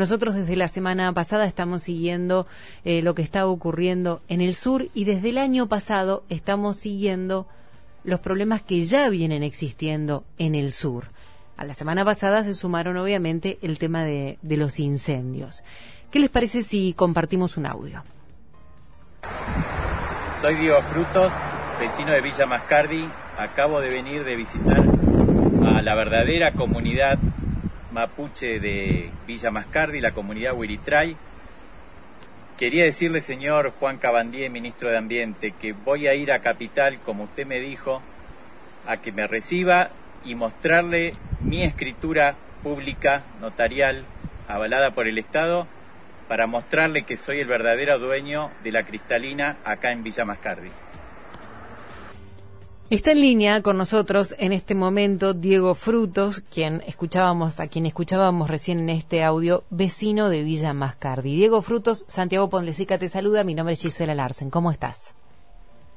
Nosotros desde la semana pasada estamos siguiendo eh, lo que está ocurriendo en el sur y desde el año pasado estamos siguiendo los problemas que ya vienen existiendo en el sur. A la semana pasada se sumaron obviamente el tema de, de los incendios. ¿Qué les parece si compartimos un audio? Soy Diego Frutos, vecino de Villa Mascardi. Acabo de venir de visitar a la verdadera comunidad mapuche de Villa Mascardi, la comunidad Huiritray. Quería decirle, señor Juan Cabandier, ministro de Ambiente, que voy a ir a Capital, como usted me dijo, a que me reciba y mostrarle mi escritura pública, notarial, avalada por el Estado, para mostrarle que soy el verdadero dueño de la cristalina acá en Villa Mascardi. Está en línea con nosotros en este momento Diego Frutos, quien escuchábamos, a quien escuchábamos recién en este audio, vecino de Villa Mascardi. Diego Frutos, Santiago Pondlesica te saluda, mi nombre es Gisela Larsen, ¿cómo estás?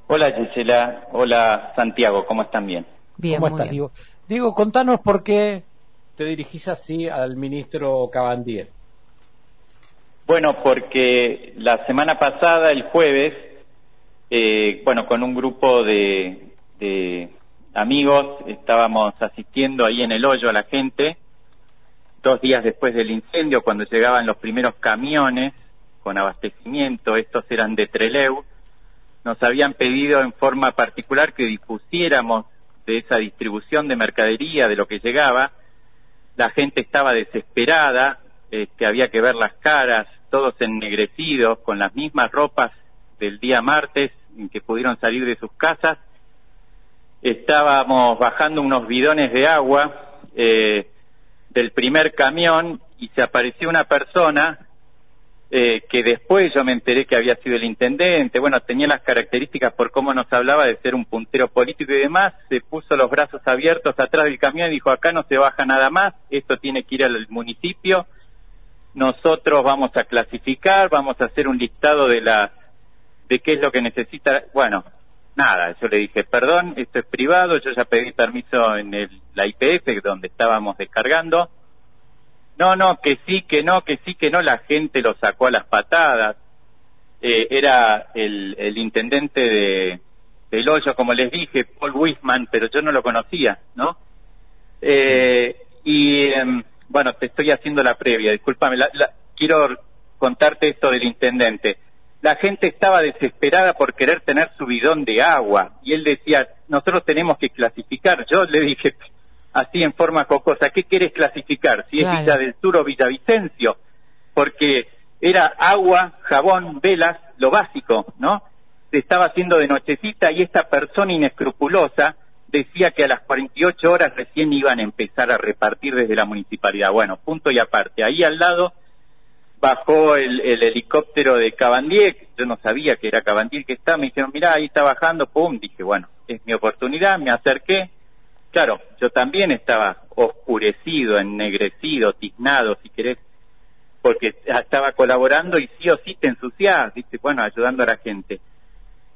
Hola Gisela, hola Santiago, ¿cómo están bien? Bien, ¿Cómo muy estás, bien. Diego? Diego, contanos por qué te dirigís así al ministro Cabandier. Bueno, porque la semana pasada, el jueves, eh, bueno, con un grupo de, de amigos estábamos asistiendo ahí en el hoyo a la gente, dos días después del incendio, cuando llegaban los primeros camiones con abastecimiento, estos eran de Treleu, nos habían pedido en forma particular que dispusiéramos de esa distribución de mercadería, de lo que llegaba. La gente estaba desesperada, este, había que ver las caras, todos ennegrecidos, con las mismas ropas del día martes en que pudieron salir de sus casas. Estábamos bajando unos bidones de agua eh, del primer camión y se apareció una persona eh, que después yo me enteré que había sido el intendente, bueno, tenía las características por cómo nos hablaba de ser un puntero político y demás, se puso los brazos abiertos atrás del camión y dijo, acá no se baja nada más, esto tiene que ir al municipio, nosotros vamos a clasificar, vamos a hacer un listado de la de qué es lo que necesita, bueno, nada, yo le dije, perdón, esto es privado, yo ya pedí permiso en el, la IPF donde estábamos descargando, no, no, que sí, que no, que sí, que no, la gente lo sacó a las patadas. Eh, era el, intendente de, del hoyo, como les dije, Paul Wisman, pero yo no lo conocía, ¿no? Eh, y em, bueno, te estoy haciendo la previa, discúlpame, la, la, quiero contarte esto del intendente. La gente estaba desesperada por querer tener su bidón de agua y él decía, nosotros tenemos que clasificar. Yo le dije, así en forma jocosa, ¿qué quieres clasificar? Si es. Villa del Sur o Villavicencio, porque era agua, jabón, velas, lo básico, ¿no? Se estaba haciendo de nochecita y esta persona inescrupulosa decía que a las 48 horas recién iban a empezar a repartir desde la municipalidad. Bueno, punto y aparte. Ahí al lado bajó el, el helicóptero de Cabandier, yo no sabía que era Cabandier que estaba, me dijeron, mirá, ahí está bajando, pum, dije, bueno, es mi oportunidad, me acerqué, Claro, yo también estaba oscurecido, ennegrecido, tiznado, si querés, porque estaba colaborando y sí o sí te ensuciás, ¿viste? Bueno, ayudando a la gente.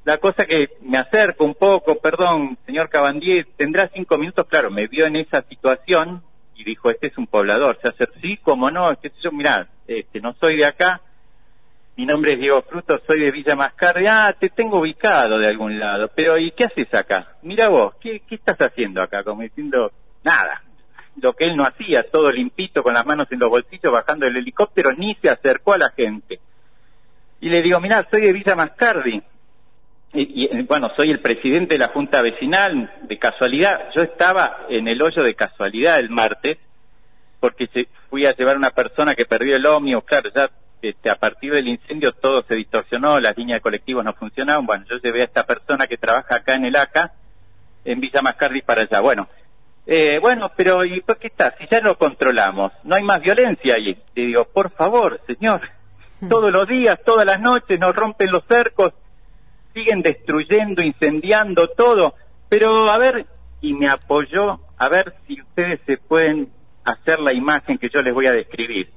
La cosa que me acerco un poco, perdón, señor Cabandier, tendrá cinco minutos, claro, me vio en esa situación y dijo, este es un poblador, se hace, sí, como no, sé yo, mirá, este, no soy de acá, mi nombre es Diego Fruto, soy de Villa Mascardi. Ah, te tengo ubicado de algún lado. Pero, ¿y qué haces acá? Mira vos, ¿qué, qué estás haciendo acá? Como diciendo, nada. Lo que él no hacía, todo limpito, con las manos en los bolsillos, bajando el helicóptero, ni se acercó a la gente. Y le digo, mira, soy de Villa Mascardi. Y, y, bueno, soy el presidente de la Junta Vecinal, de casualidad. Yo estaba en el hoyo de casualidad el martes, porque se, fui a llevar a una persona que perdió el ómnibus, claro, ya este, a partir del incendio todo se distorsionó, las líneas de colectivos no funcionaban. Bueno, yo llevé a esta persona que trabaja acá en el ACA, en Villa Mascardi para allá. Bueno, eh, bueno, pero ¿y por qué está? Si ya lo controlamos, no hay más violencia ahí. Le digo, por favor, señor, todos los días, todas las noches nos rompen los cercos, siguen destruyendo, incendiando todo. Pero a ver, y me apoyó, a ver si ustedes se pueden hacer la imagen que yo les voy a describir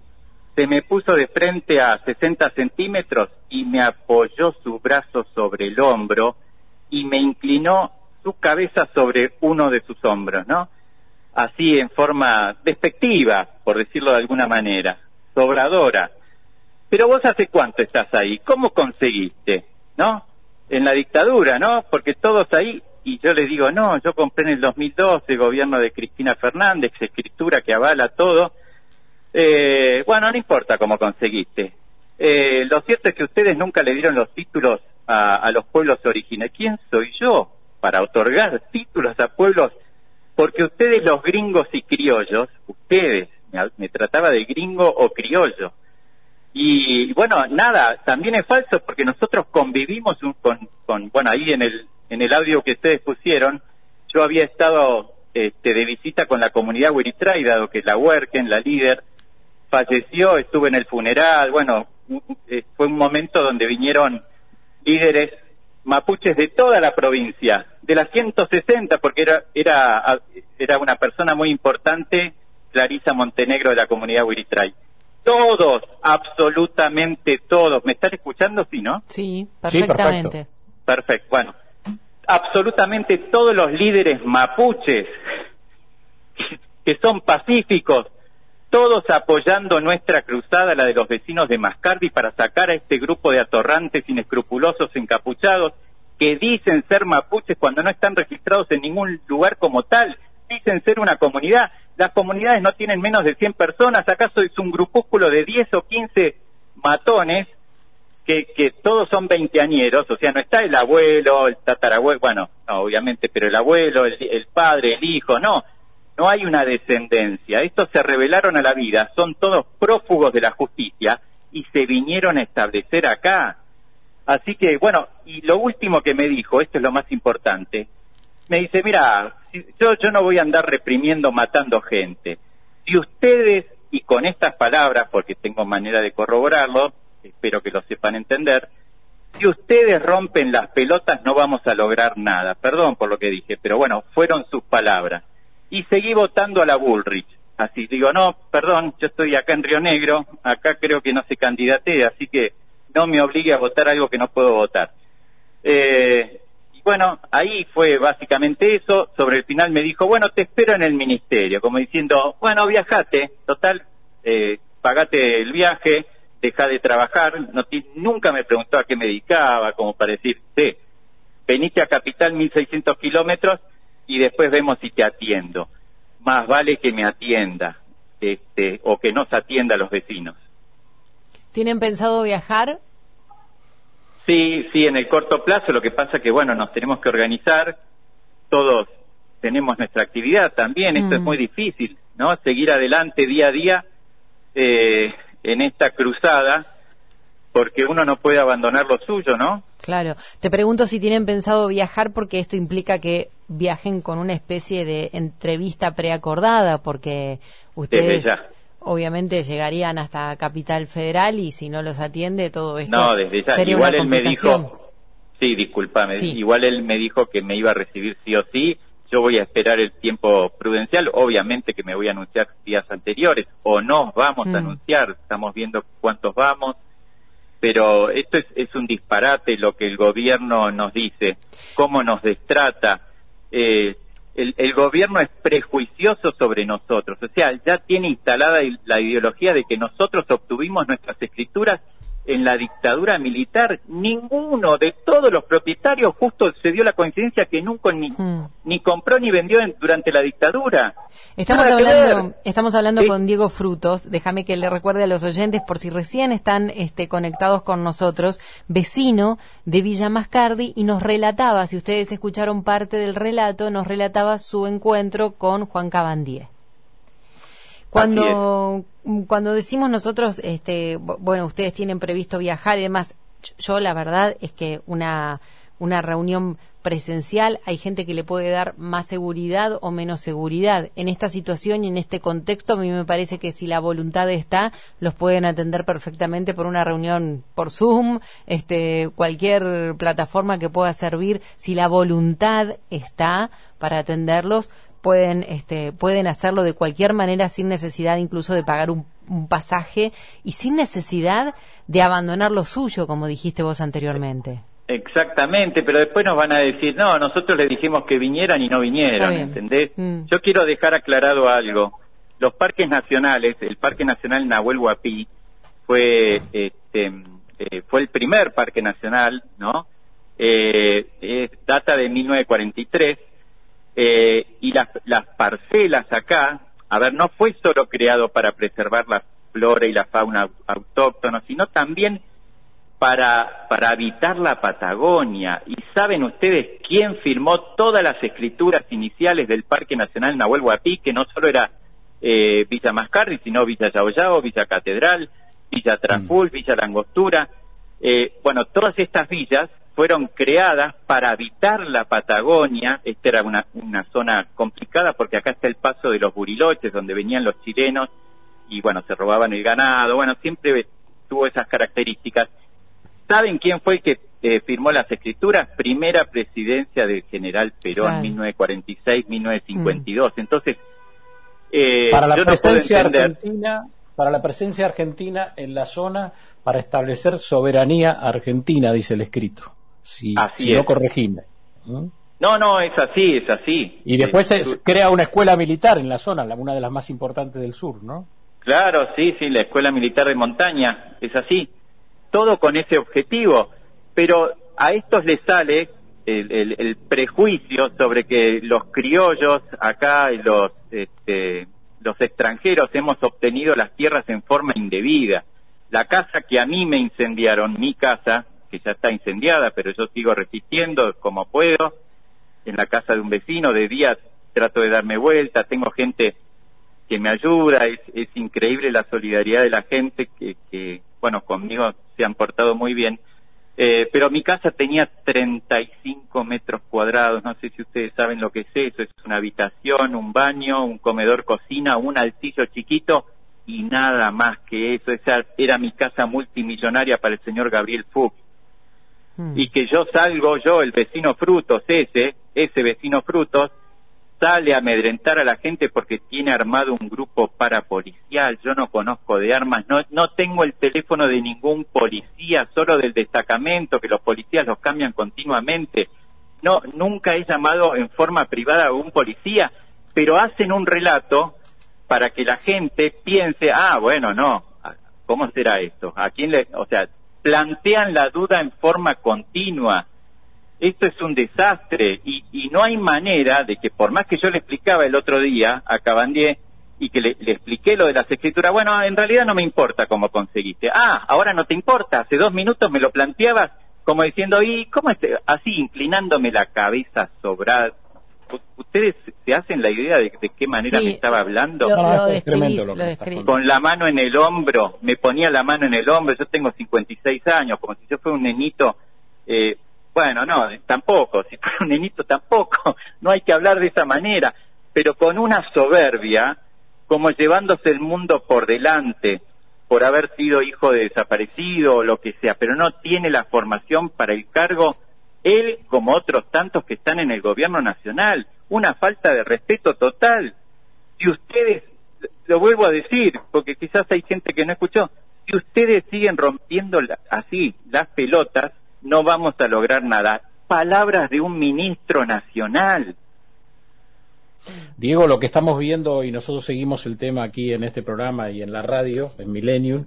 se me puso de frente a 60 centímetros y me apoyó su brazo sobre el hombro y me inclinó su cabeza sobre uno de sus hombros, ¿no? Así en forma despectiva, por decirlo de alguna manera. sobradora. Pero vos hace cuánto estás ahí, ¿cómo conseguiste? ¿No? En la dictadura, ¿no? Porque todos ahí, y yo les digo, no, yo compré en el 2012 gobierno de Cristina Fernández, escritura que avala todo. Eh, bueno, no importa cómo conseguiste. Eh, lo cierto es que ustedes nunca le dieron los títulos a, los pueblos originarios. ¿Quién soy yo para otorgar títulos a pueblos? Porque ustedes los gringos y criollos, ustedes, me trataba de gringo o criollo. Y bueno, nada, también es falso porque nosotros convivimos con, con, bueno, ahí en el, en el audio que ustedes pusieron, yo había estado este, de visita con la comunidad Hueritray, dado que la Huerquen, la líder, falleció, estuve en el funeral, bueno, eh, fue un momento donde vinieron líderes mapuches de toda la provincia, de las 160, porque era, era, era una persona muy importante, Clarisa Montenegro de la comunidad Huiritray. Todos, absolutamente todos, ¿me están escuchando? Sí, ¿no? Sí, Sí, perfectamente. Perfecto, bueno, absolutamente todos los líderes mapuches que son pacíficos, todos apoyando nuestra cruzada, la de los vecinos de Mascardi, para sacar a este grupo de atorrantes inescrupulosos encapuchados que dicen ser mapuches cuando no están registrados en ningún lugar como tal, dicen ser una comunidad. Las comunidades no tienen menos de 100 personas, acaso es un grupúsculo de 10 o 15 matones que, que todos son veinteañeros, o sea, no está el abuelo, el tatarabuelo, bueno, no, obviamente, pero el abuelo, el, el padre, el hijo, no, no hay una descendencia. Estos se rebelaron a la vida, son todos prófugos de la justicia y se vinieron a establecer acá. Así que, bueno, y lo último que me dijo, esto es lo más importante, me dice, mira, yo, yo no voy a andar reprimiendo, matando gente. Si ustedes, y con estas palabras, porque tengo manera de corroborarlo, espero que lo sepan entender, si ustedes rompen las pelotas no vamos a lograr nada. Perdón por lo que dije, pero bueno, fueron sus palabras. Y seguí votando a la Bullrich. Así digo, no, perdón, yo estoy acá en Río Negro, acá creo que no se candidatea, así que no me obligue a votar algo que no puedo votar. Eh, bueno, ahí fue básicamente eso. Sobre el final me dijo, bueno, te espero en el ministerio, como diciendo, bueno, viajate, total, eh, pagate el viaje, deja de trabajar. No ti- nunca me preguntó a qué me dedicaba, como para decir, sí, venite a Capital 1600 kilómetros y después vemos si te atiendo. Más vale que me atienda, este, o que nos atienda a los vecinos. ¿Tienen pensado viajar? Sí, sí, en el corto plazo, lo que pasa que, bueno, nos tenemos que organizar, todos tenemos nuestra actividad también, esto es Mm. muy difícil, ¿no? Seguir adelante día a día eh, en esta cruzada, porque uno no puede abandonar lo suyo, ¿no? Claro. Te pregunto si tienen pensado viajar porque esto implica que viajen con una especie de entrevista preacordada porque ustedes ya. Obviamente llegarían hasta Capital Federal y si no los atiende todo esto No, desde ya. sería Igual una él me dijo, sí, discúlpame, Sí. igual él me dijo que me iba a recibir sí o sí. Yo voy a esperar el tiempo prudencial, obviamente que me voy a anunciar días anteriores, o nos vamos Mm. a anunciar, estamos viendo cuántos vamos, pero esto es, es un disparate lo que el gobierno nos dice, cómo nos destrata. Eh, el, el gobierno es prejuicioso sobre nosotros, o sea, ya tiene instalada la ideología de que nosotros obtuvimos nuestras escrituras en la dictadura militar. Ninguno de todos los propietarios justo se dio la coincidencia que nunca ni, Mm. ni compró ni vendió en- durante la dictadura. Estamos Nada hablando, estamos hablando Sí. con Diego Frutos. Déjame que le recuerde a los oyentes, por si recién están este, conectados con nosotros, vecino de Villa Mascardi, y nos relataba, si ustedes escucharon parte del relato, nos relataba su encuentro con Juan Cabandier. Cuando, cuando decimos nosotros, este, bu- bueno, ustedes tienen previsto viajar y demás, yo la verdad es que una, una reunión presencial hay gente que le puede dar más seguridad o menos seguridad. En esta situación y en este contexto a mí me parece que si la voluntad está, los pueden atender perfectamente por una reunión por Zoom, este, cualquier plataforma que pueda servir. Si la voluntad está para atenderlos, pueden este pueden hacerlo de cualquier manera sin necesidad incluso de pagar un, un pasaje y sin necesidad de abandonar lo suyo como dijiste vos anteriormente Exactamente, pero después nos van a decir, no, nosotros les dijimos que vinieran y no vinieron. ¿entendés? Mm. Yo quiero dejar aclarado algo. los parques nacionales, el Parque Nacional Nahuel Huapi fue, este, eh, fue el primer parque nacional, ¿no? Eh, data de 1943 eh, y las, las parcelas acá, a ver, no fue solo creado para preservar la flora y la fauna autóctona, sino también para, para habitar la Patagonia. ¿Y saben ustedes quién firmó todas las escrituras iniciales del Parque Nacional Nahuel Huapi, que no solo era eh, Villa Mascarri, sino Villa Yaoyao, Villa Catedral, Villa Traful, mm. Villa Langostura? Eh, bueno, todas estas villas fueron creadas para habitar la Patagonia. Esta era una, una zona complicada porque acá está el paso de los buriloches, donde venían los chilenos y bueno, se robaban el ganado. Bueno, siempre tuvo esas características. ¿Saben quién fue el que eh, firmó las escrituras? Primera presidencia del general Perón, 1946-1952. Entonces, eh, para la presencia argentina, para la presencia argentina en la zona para establecer soberanía argentina, dice el escrito si, no corregime. ¿no? no, es así, es así. Y después se crea una escuela militar en la zona, una de las más importantes del sur, ¿no? Claro, sí, sí, la escuela militar de montaña, es así. Todo con ese objetivo. Pero a estos les sale el, prejuicio sobre que los criollos acá y los, este, los extranjeros hemos obtenido las tierras en forma indebida. La casa que a mí me incendiaron, mi casa, que ya está incendiada, pero yo sigo resistiendo como puedo, en la casa de un vecino, de día trato de darme vuelta, tengo gente que me ayuda, es, es increíble la solidaridad de la gente que, que, bueno, conmigo se han portado muy bien. Eh, pero mi casa tenía 35 metros cuadrados, no sé si ustedes saben lo que es eso, es una habitación, un baño, un comedor, cocina, un altillo chiquito y nada más que eso. Esa era mi casa multimillonaria para el señor Gabriel Fuchs. Mm. y que yo salgo, yo, el vecino Frutos, ese, ese vecino Frutos, sale a amedrentar a la gente porque tiene armado un grupo parapolicial, yo no conozco de armas, no, no tengo el teléfono de ningún policía, solo del destacamento, que los policías los cambian continuamente, no, nunca he llamado en forma privada a un policía, pero hacen un relato para que la gente piense, ah, bueno, no, ¿cómo será esto? ¿A quién le, o sea, plantean la duda en forma continua. Esto es un desastre y, no hay manera de que por más que yo le explicaba el otro día a Cabandier y que le, expliqué lo de las escrituras, bueno, en realidad no me importa cómo conseguiste. Ah, ahora no te importa, hace dos minutos me lo planteabas como diciendo, ¿y cómo este? Así inclinándome la cabeza sobrada, ¿Ustedes se hacen la idea de, qué manera me estaba hablando? Con la mano en el hombro, me ponía la mano en el hombro, yo tengo 56 años, como si yo fuera un nenito. Eh, bueno, no, tampoco, si fuera un nenito tampoco, no hay que hablar de esa manera, pero con una soberbia, como llevándose el mundo por delante, por haber sido hijo de desaparecido o lo que sea, pero no tiene la formación para el cargo él como otros tantos que están en el gobierno nacional, una falta de respeto total. Si ustedes, lo vuelvo a decir, porque quizás hay gente que no escuchó, si ustedes siguen rompiendo así las pelotas, no vamos a lograr nada. Palabras de un ministro nacional, Diego, lo que estamos viendo, y nosotros seguimos el tema aquí en este programa y en la radio, en Millennium,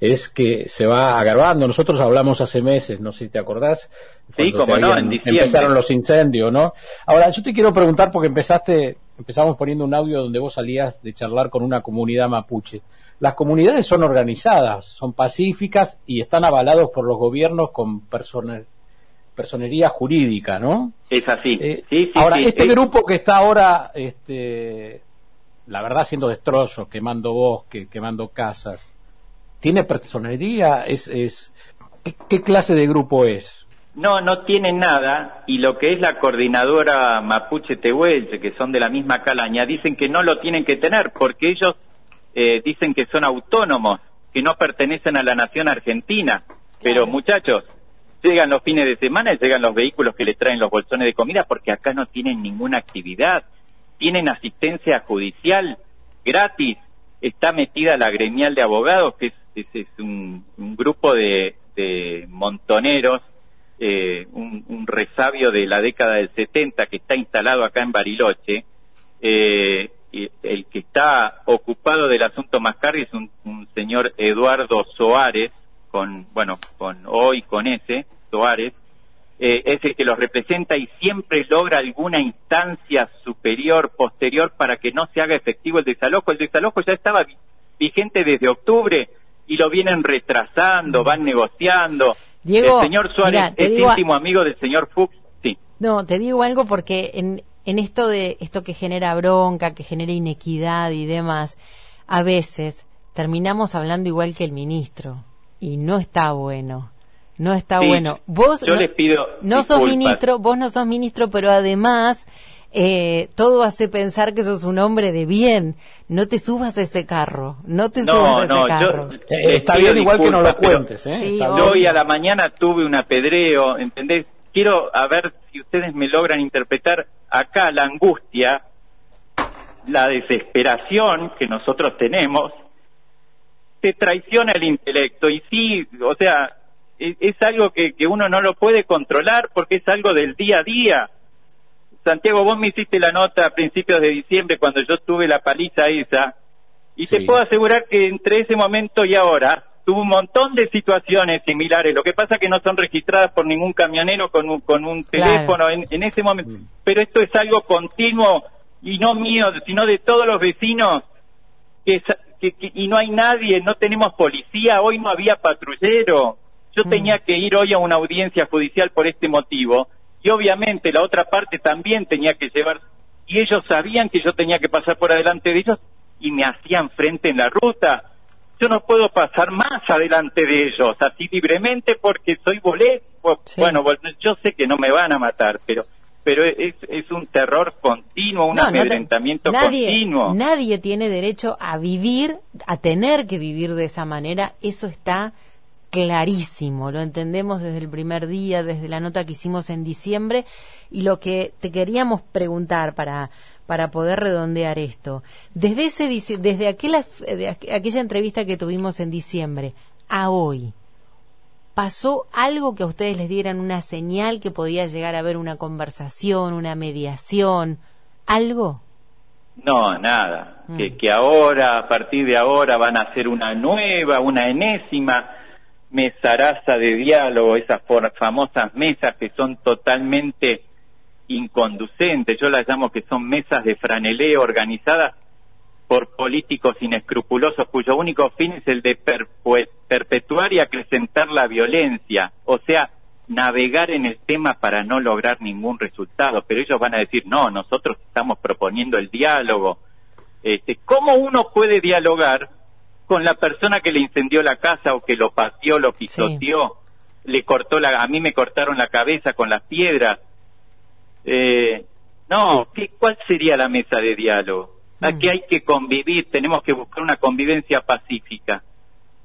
es que se va agravando. Nosotros hablamos hace meses, no sé si te acordás. Sí, como no, en diciembre. Empezaron los incendios, ¿no? Ahora, yo te quiero preguntar, porque empezaste, empezamos poniendo un audio donde vos salías de charlar con una comunidad mapuche. Las comunidades son organizadas, son pacíficas y están avalados por los gobiernos con personas personería jurídica, ¿no? Es así. Eh, sí, sí, ahora, este grupo que está ahora, este, la verdad, haciendo destrozos, quemando bosques, quemando casas, ¿tiene personería? ¿Es, es, ¿qué, clase de grupo es? No, no tiene nada, y lo que es la coordinadora Mapuche Tehuelche, que son de la misma calaña, dicen que no lo tienen que tener, porque ellos eh, dicen que son autónomos, que no pertenecen a la nación argentina. Pero muchachos, Llegan los fines de semana llegan los vehículos que le traen los bolsones de comida porque acá no tienen ninguna actividad. Tienen asistencia judicial gratis. Está metida la gremial de abogados, que es, un, grupo de, montoneros, eh, un, resabio de la década del 70 que está instalado acá en Bariloche. Eh, el que está ocupado del asunto Mascardi es un, señor Eduardo Soares, con, bueno, con O y con S, Soares, eh, es el que los representa y siempre logra alguna instancia superior, posterior, para que no se haga efectivo el desalojo. El desalojo ya estaba vigente desde octubre y lo vienen retrasando, van negociando. Diego, el señor Suárez es íntimo amigo del señor Fuchs, sí. No, te digo algo porque en, en esto de esto que genera bronca, que genera inequidad y demás, a veces terminamos hablando igual que el ministro y no está bueno. No está bueno. Vos yo les pido no sos ministro, vos no sos ministro, pero además eh, todo hace pensar que sos un hombre de bien. No te subas a ese carro, no te subas a ese carro. Eh, está bien igual que no lo cuentes. ¿eh? hoy a la mañana tuve un apedreo, ¿entendés? Quiero a ver si ustedes me logran interpretar acá la angustia, la desesperación que nosotros tenemos, te traiciona el intelecto. Y sí, o sea, es, es algo que, que uno no lo puede controlar porque es algo del día a día Santiago, vos me hiciste la nota a principios de diciembre cuando yo tuve la paliza esa, y te puedo asegurar que entre ese momento y ahora tuve un montón de situaciones similares. Lo que pasa que no son registradas por ningún camionero con un, con un teléfono en, ese momento. Mm. Pero esto es algo continuo y no mío, sino de todos los vecinos. Que, y no hay nadie, no tenemos policía, hoy no había patrullero. Yo mm. tenía que ir hoy a una audiencia judicial por este motivo y obviamente la otra parte también tenía que llevar, y ellos sabían que yo tenía que pasar por adelante de ellos y me hacían frente en la ruta. Yo no puedo pasar más adelante de ellos, así libremente, porque soy boleto. Bueno, yo sé que no me van a matar, pero pero es, es un terror continuo, un amedrentamiento continuo. Nadie tiene derecho a vivir, a tener que vivir de esa manera. Eso está clarísimo, lo entendemos desde el primer día, desde la nota que hicimos en diciembre y lo que te queríamos preguntar para para poder redondear esto. Desde ese desde aquella, aquella entrevista que tuvimos en diciembre a hoy, ¿pasó algo que a ustedes les dieran una señal que podía llegar a haber una conversación, una mediación, algo? No, nada. Que, mm. que ahora, a partir de ahora, van a hacer una nueva, una enésima mesaraza de diálogo, esas famosas mesas que son totalmente inconducentes, yo las llamo que son mesas de franeleo organizadas por políticos inescrupulosos cuyo único fin es el de perpetuar y acrecentar la violencia, o sea, navegar en el tema para no lograr ningún resultado, pero ellos van a decir, no, nosotros estamos proponiendo el diálogo. Este, ¿Cómo uno puede dialogar con la persona que le incendió la casa o que lo pateó, lo pisoteó, le cortó la, a mí me cortaron la cabeza con las piedras. Eh, no, ¿qué, ¿cuál sería la mesa de diálogo? Aquí mm. hay que convivir, tenemos que buscar una convivencia pacífica.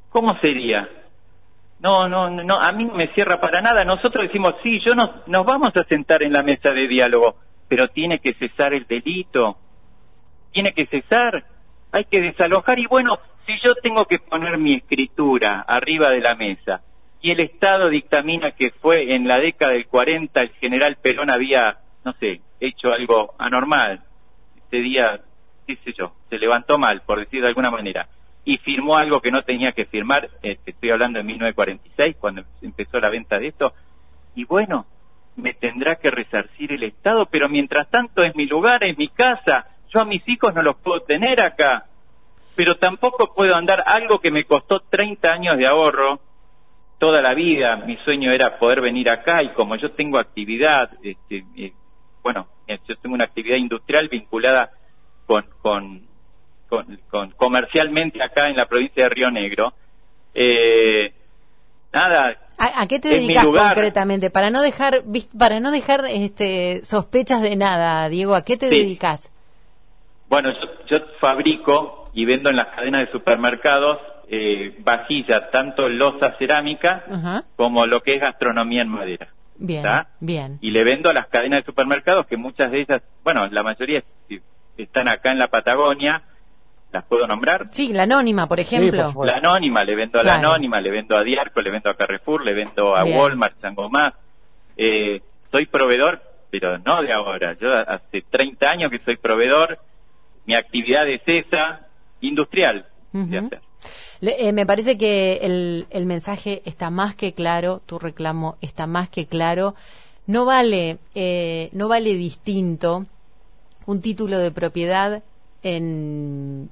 ¿Cómo sería? No, no, no, a mí no me cierra para nada. Nosotros decimos, sí, yo nos, nos vamos a sentar en la mesa de diálogo, pero tiene que cesar el delito. Tiene que cesar. Hay que desalojar y bueno, si yo tengo que poner mi escritura arriba de la mesa y el Estado dictamina que fue en la década del 40 el general Perón había, no sé, hecho algo anormal, ese día, qué sé yo, se levantó mal, por decir de alguna manera, y firmó algo que no tenía que firmar, este, estoy hablando de 1946, cuando empezó la venta de esto, y bueno, me tendrá que resarcir el Estado, pero mientras tanto es mi lugar, es mi casa, yo a mis hijos no los puedo tener acá, pero tampoco puedo andar algo que me costó 30 años de ahorro toda la vida. Mi sueño era poder venir acá y como yo tengo actividad, este, eh, bueno, eh, yo tengo una actividad industrial vinculada con, con, con, comercialmente acá en la provincia de Río Negro. Eh, nada. ¿A, qué te dedicas concretamente? Para no dejar, para no dejar este, sospechas de nada, Diego, ¿a qué te dedicas? Bueno, yo fabrico y vendo en las cadenas de supermercados eh, vajilla, tanto losa cerámica como lo que es gastronomía en madera. Bien, bien. Y le vendo a las cadenas de supermercados que muchas de ellas, bueno, la mayoría están acá en la Patagonia, ¿las puedo nombrar? Sí, la Anónima, por ejemplo. la Anónima, le vendo a la Anónima, le vendo a Diarco, le vendo a Carrefour, le vendo a Walmart, Sangomar. Eh, soy proveedor, pero no de ahora. Yo hace 30 años que soy proveedor mi actividad es esa, industrial. Eh, me parece que el, el mensaje está más que claro, tu reclamo está más que claro. No vale, eh, no vale distinto un título de propiedad en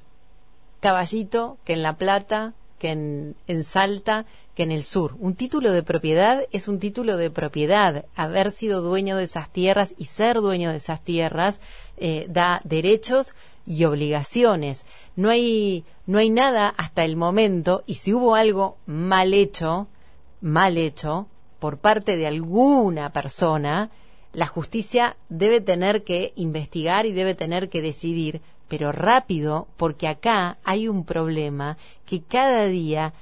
Caballito que en La Plata, que en, Salta, que en el sur. Un título de propiedad es un título de propiedad. Haber sido dueño de esas tierras y ser dueño de esas tierras eh, da derechos y obligaciones. No hay, no hay nada hasta el momento, y si hubo algo mal hecho, mal hecho, por parte de alguna persona, la justicia debe tener que investigar y debe tener que decidir pero rápido, porque acá hay un problema que cada día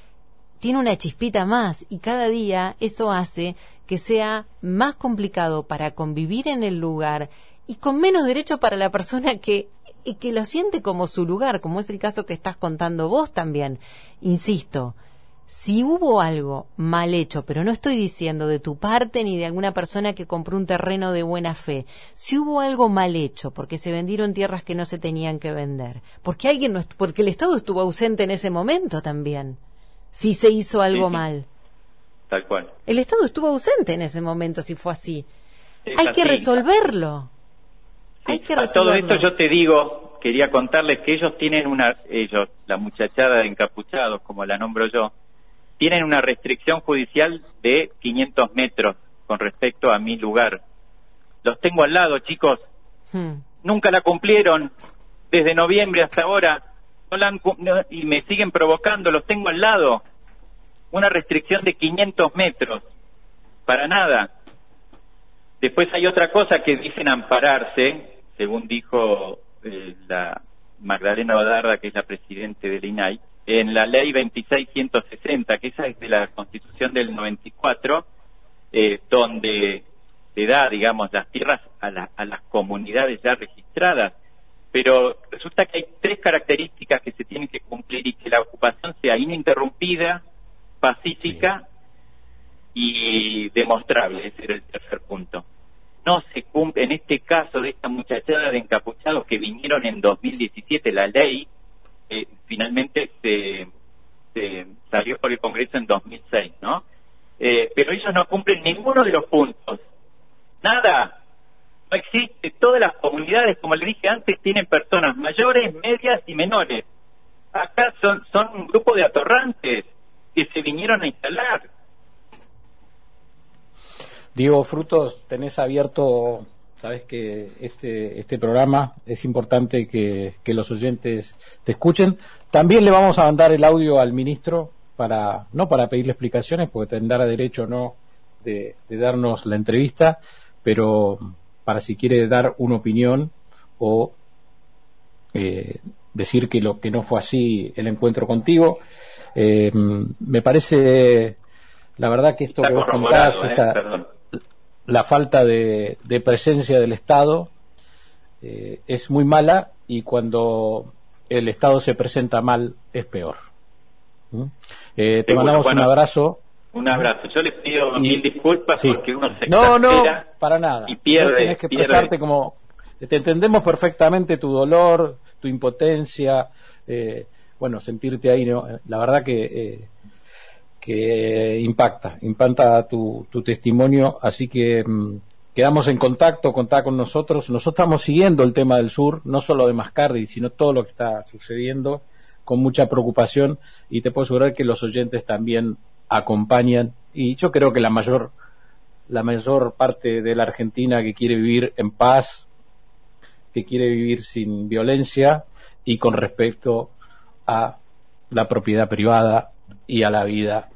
tiene una chispita más y cada día eso hace que sea más complicado para convivir en el lugar y con menos derecho para la persona que, que lo siente como su lugar, como es el caso que estás contando vos también. Insisto, si hubo algo mal hecho, pero no estoy diciendo de tu parte ni de alguna persona que compró un terreno de buena fe, si hubo algo mal hecho porque se vendieron tierras que no se tenían que vender, porque alguien no, porque el Estado estuvo ausente en ese momento también, si se hizo algo mal. Tal cual. El Estado estuvo ausente en ese momento si fue así. Hay que resolverlo. Hay que resolverlo. A todo esto yo te digo, quería contarles que ellos tienen una, ellos, la muchachada de encapuchados, como la nombro yo, tienen una restricción judicial de 500 metros con respecto a mi lugar. Los tengo al lado, chicos. Hmm. Nunca la cumplieron desde noviembre hasta ahora. y me siguen provocando, los tengo al lado. Una restricción de 500 metros. Para nada. Después hay otra cosa que dicen ampararse, según dijo eh, la Magdalena Odarda, que es la presidente del INAI, en la ley 2660, que esa es de la Constitución del 94, eh, donde se da, digamos, las tierras a, a las comunidades ya registradas. Pero resulta que hay tres características que se tienen que cumplir y que la ocupación sea ininterrumpida, pacífica y demostrable. Ese era el tercer punto. No se cumple, en este caso de esta muchachada de encapuchados que vinieron en 2017, la ley eh, finalmente se, salió por el Congreso en 2006, ¿no? Eh, pero ellos no cumplen ninguno de los puntos. Nada. No existe. Todas las comunidades, como le dije antes, tienen personas mayores, medias y menores. Acá son, son un grupo de atorrantes que se vinieron a instalar. Diego Frutos, tenés abierto Sabes que este, este programa es importante que, los oyentes te escuchen. También le vamos a mandar el audio al ministro para, no para pedirle explicaciones, porque tendrá derecho o no de, darnos la entrevista, pero para si quiere dar una opinión o eh, decir que lo que no fue así el encuentro contigo. Eh, me parece, la verdad que esto que vos contás, ¿eh? La falta de, presencia del Estado eh, es muy mala y cuando el Estado se presenta mal es peor. ¿Mm? Eh, te mandamos un abrazo. Un abrazo. Yo les pido mil disculpas porque uno se No, no, para nada. Y pierde. No tienes que expresarte como. Te entendemos perfectamente tu dolor, tu impotencia, eh, bueno, sentirte ahí. ¿no? La verdad que que impacta, impacta tu, tu testimonio, así que mm, quedamos en contacto, contá con nosotros. Nosotros estamos siguiendo el tema del sur, no solo de Mascardi, sino todo lo que está sucediendo con mucha preocupación. Y te puedo asegurar que los oyentes también acompañan. Y yo creo que la mayor la mayor parte de la Argentina que quiere vivir en paz, que quiere vivir sin violencia y con respecto a la propiedad privada y a la vida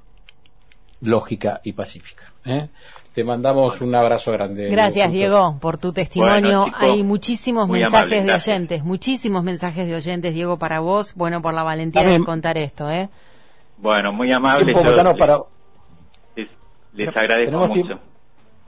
lógica y pacífica. ¿eh? Te mandamos un abrazo grande. Gracias, Diego, por tu testimonio. Hay muchísimos mensajes de oyentes, muchísimos mensajes de oyentes, Diego, para vos. Bueno, por la valentía de contar esto, ¿eh? Bueno, muy amable. para... les, agradezco mucho.